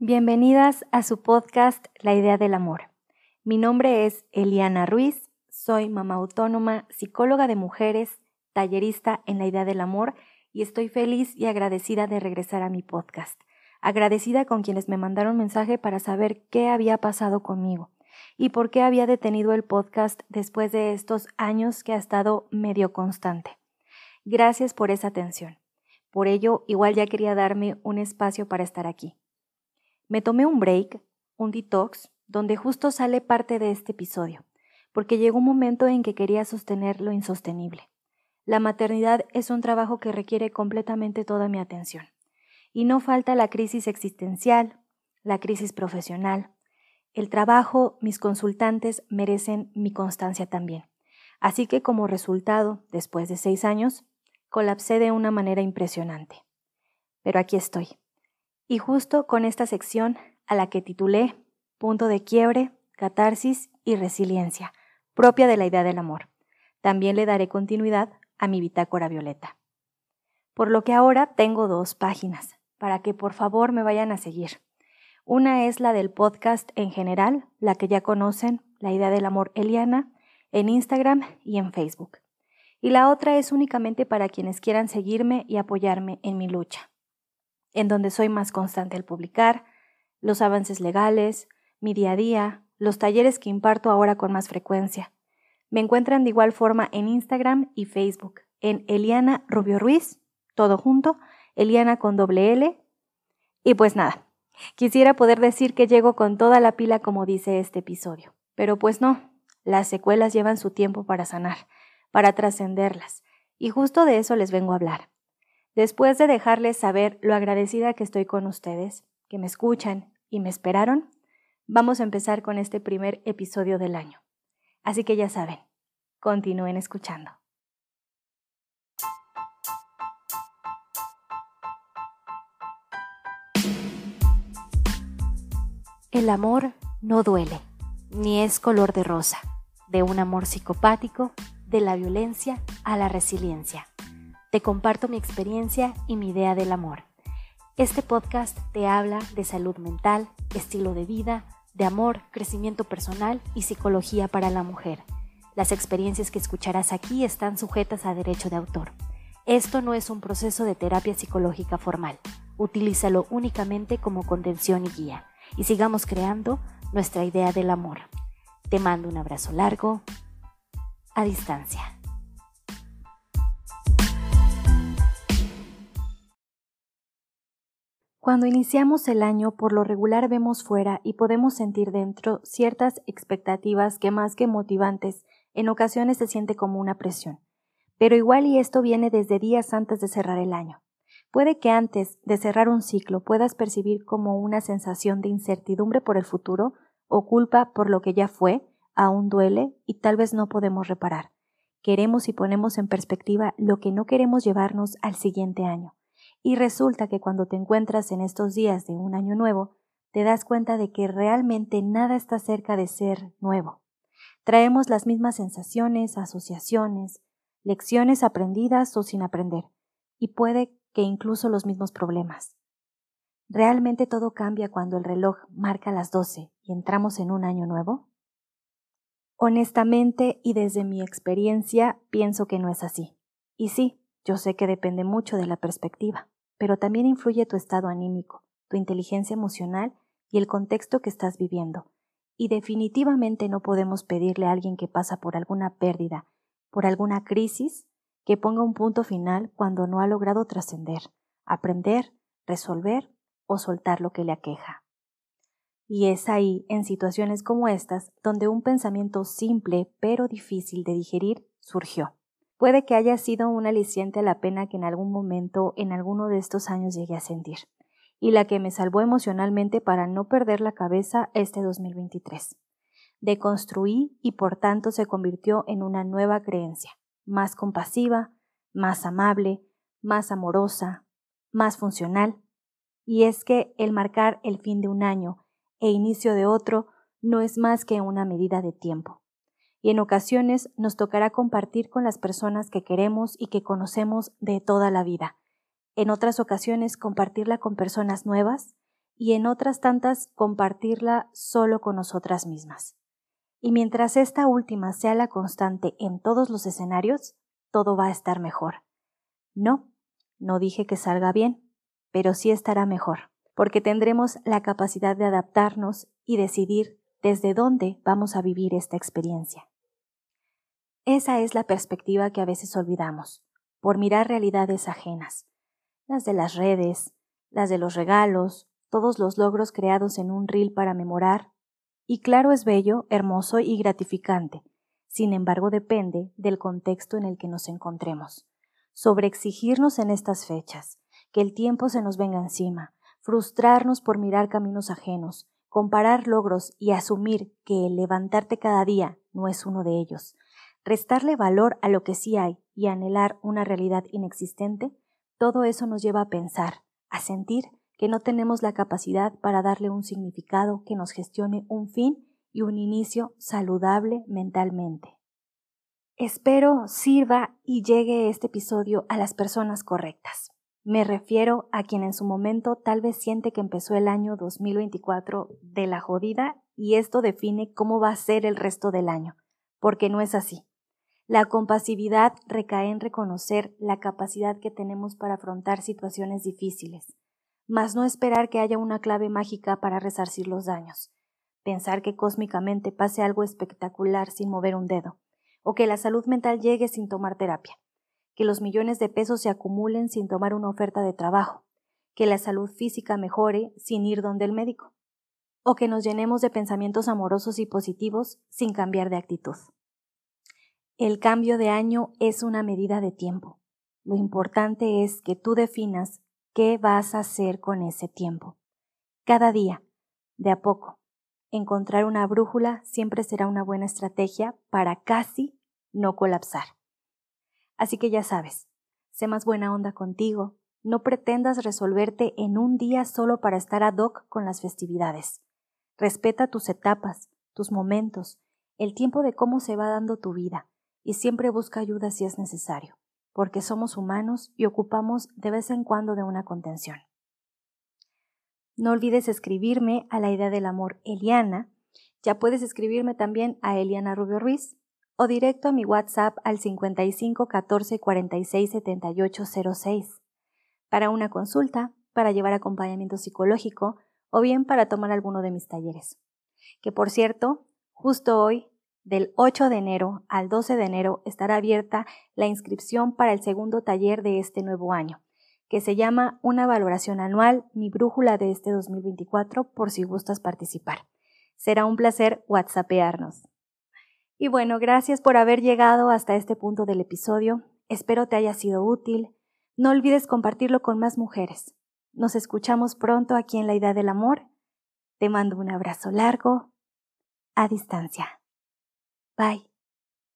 Bienvenidas a su podcast La idea del amor. Mi nombre es Eliana Ruiz, soy mamá autónoma, psicóloga de mujeres, tallerista en la idea del amor y estoy feliz y agradecida de regresar a mi podcast. Agradecida con quienes me mandaron mensaje para saber qué había pasado conmigo y por qué había detenido el podcast después de estos años que ha estado medio constante. Gracias por esa atención. Por ello, igual ya quería darme un espacio para estar aquí. Me tomé un break, un detox, donde justo sale parte de este episodio, porque llegó un momento en que quería sostener lo insostenible. La maternidad es un trabajo que requiere completamente toda mi atención. Y no falta la crisis existencial, la crisis profesional. El trabajo, mis consultantes merecen mi constancia también. Así que como resultado, después de seis años, colapsé de una manera impresionante. Pero aquí estoy, y justo con esta sección a la que titulé Punto de quiebre, catarsis y resiliencia, propia de la idea del amor. También le daré continuidad a mi bitácora violeta. Por lo que ahora tengo dos páginas, para que por favor me vayan a seguir. Una es la del podcast en general, la que ya conocen, la idea del amor Eliana, en Instagram y en Facebook. Y la otra es únicamente para quienes quieran seguirme y apoyarme en mi lucha en donde soy más constante al publicar, los avances legales, mi día a día, los talleres que imparto ahora con más frecuencia. Me encuentran de igual forma en Instagram y Facebook, en Eliana Rubio Ruiz, todo junto, Eliana con doble L. Y pues nada, quisiera poder decir que llego con toda la pila como dice este episodio, pero pues no, las secuelas llevan su tiempo para sanar, para trascenderlas, y justo de eso les vengo a hablar. Después de dejarles saber lo agradecida que estoy con ustedes, que me escuchan y me esperaron, vamos a empezar con este primer episodio del año. Así que ya saben, continúen escuchando. El amor no duele, ni es color de rosa, de un amor psicopático, de la violencia a la resiliencia. Te comparto mi experiencia y mi idea del amor. Este podcast te habla de salud mental, estilo de vida, de amor, crecimiento personal y psicología para la mujer. Las experiencias que escucharás aquí están sujetas a derecho de autor. Esto no es un proceso de terapia psicológica formal. Utilízalo únicamente como contención y guía. Y sigamos creando nuestra idea del amor. Te mando un abrazo largo, a distancia. Cuando iniciamos el año, por lo regular vemos fuera y podemos sentir dentro ciertas expectativas que más que motivantes, en ocasiones se siente como una presión. Pero igual y esto viene desde días antes de cerrar el año. Puede que antes de cerrar un ciclo puedas percibir como una sensación de incertidumbre por el futuro o culpa por lo que ya fue, aún duele y tal vez no podemos reparar. Queremos y ponemos en perspectiva lo que no queremos llevarnos al siguiente año. Y resulta que cuando te encuentras en estos días de un año nuevo, te das cuenta de que realmente nada está cerca de ser nuevo. Traemos las mismas sensaciones, asociaciones, lecciones aprendidas o sin aprender, y puede que incluso los mismos problemas. ¿Realmente todo cambia cuando el reloj marca las doce y entramos en un año nuevo? Honestamente y desde mi experiencia pienso que no es así. Y sí, yo sé que depende mucho de la perspectiva, pero también influye tu estado anímico, tu inteligencia emocional y el contexto que estás viviendo. Y definitivamente no podemos pedirle a alguien que pasa por alguna pérdida, por alguna crisis, que ponga un punto final cuando no ha logrado trascender, aprender, resolver o soltar lo que le aqueja. Y es ahí, en situaciones como estas, donde un pensamiento simple pero difícil de digerir surgió. Puede que haya sido un aliciente a la pena que en algún momento, en alguno de estos años llegué a sentir, y la que me salvó emocionalmente para no perder la cabeza este 2023. Deconstruí y por tanto se convirtió en una nueva creencia, más compasiva, más amable, más amorosa, más funcional. Y es que el marcar el fin de un año e inicio de otro no es más que una medida de tiempo y en ocasiones nos tocará compartir con las personas que queremos y que conocemos de toda la vida. En otras ocasiones compartirla con personas nuevas y en otras tantas compartirla solo con nosotras mismas. Y mientras esta última sea la constante en todos los escenarios, todo va a estar mejor. No, no dije que salga bien, pero sí estará mejor, porque tendremos la capacidad de adaptarnos y decidir desde dónde vamos a vivir esta experiencia. Esa es la perspectiva que a veces olvidamos, por mirar realidades ajenas, las de las redes, las de los regalos, todos los logros creados en un reel para memorar, y claro es bello, hermoso y gratificante, sin embargo depende del contexto en el que nos encontremos. Sobre exigirnos en estas fechas, que el tiempo se nos venga encima, frustrarnos por mirar caminos ajenos, comparar logros y asumir que el levantarte cada día no es uno de ellos, restarle valor a lo que sí hay y anhelar una realidad inexistente, todo eso nos lleva a pensar, a sentir que no tenemos la capacidad para darle un significado que nos gestione un fin y un inicio saludable mentalmente. Espero sirva y llegue este episodio a las personas correctas. Me refiero a quien en su momento tal vez siente que empezó el año 2024 de la jodida y esto define cómo va a ser el resto del año, porque no es así. La compasividad recae en reconocer la capacidad que tenemos para afrontar situaciones difíciles, mas no esperar que haya una clave mágica para resarcir los daños, pensar que cósmicamente pase algo espectacular sin mover un dedo, o que la salud mental llegue sin tomar terapia que los millones de pesos se acumulen sin tomar una oferta de trabajo, que la salud física mejore sin ir donde el médico, o que nos llenemos de pensamientos amorosos y positivos sin cambiar de actitud. El cambio de año es una medida de tiempo. Lo importante es que tú definas qué vas a hacer con ese tiempo. Cada día, de a poco, encontrar una brújula siempre será una buena estrategia para casi no colapsar. Así que ya sabes, sé más buena onda contigo, no pretendas resolverte en un día solo para estar ad hoc con las festividades. Respeta tus etapas, tus momentos, el tiempo de cómo se va dando tu vida, y siempre busca ayuda si es necesario, porque somos humanos y ocupamos de vez en cuando de una contención. No olvides escribirme a la idea del amor Eliana. Ya puedes escribirme también a Eliana Rubio Ruiz o directo a mi WhatsApp al 55 14 46 78 06 para una consulta, para llevar acompañamiento psicológico o bien para tomar alguno de mis talleres. Que por cierto, justo hoy, del 8 de enero al 12 de enero, estará abierta la inscripción para el segundo taller de este nuevo año, que se llama Una valoración anual, mi brújula de este 2024, por si gustas participar. Será un placer whatsappearnos. Y bueno, gracias por haber llegado hasta este punto del episodio. Espero te haya sido útil. No olvides compartirlo con más mujeres. Nos escuchamos pronto aquí en La Idea del Amor. Te mando un abrazo largo a distancia. Bye.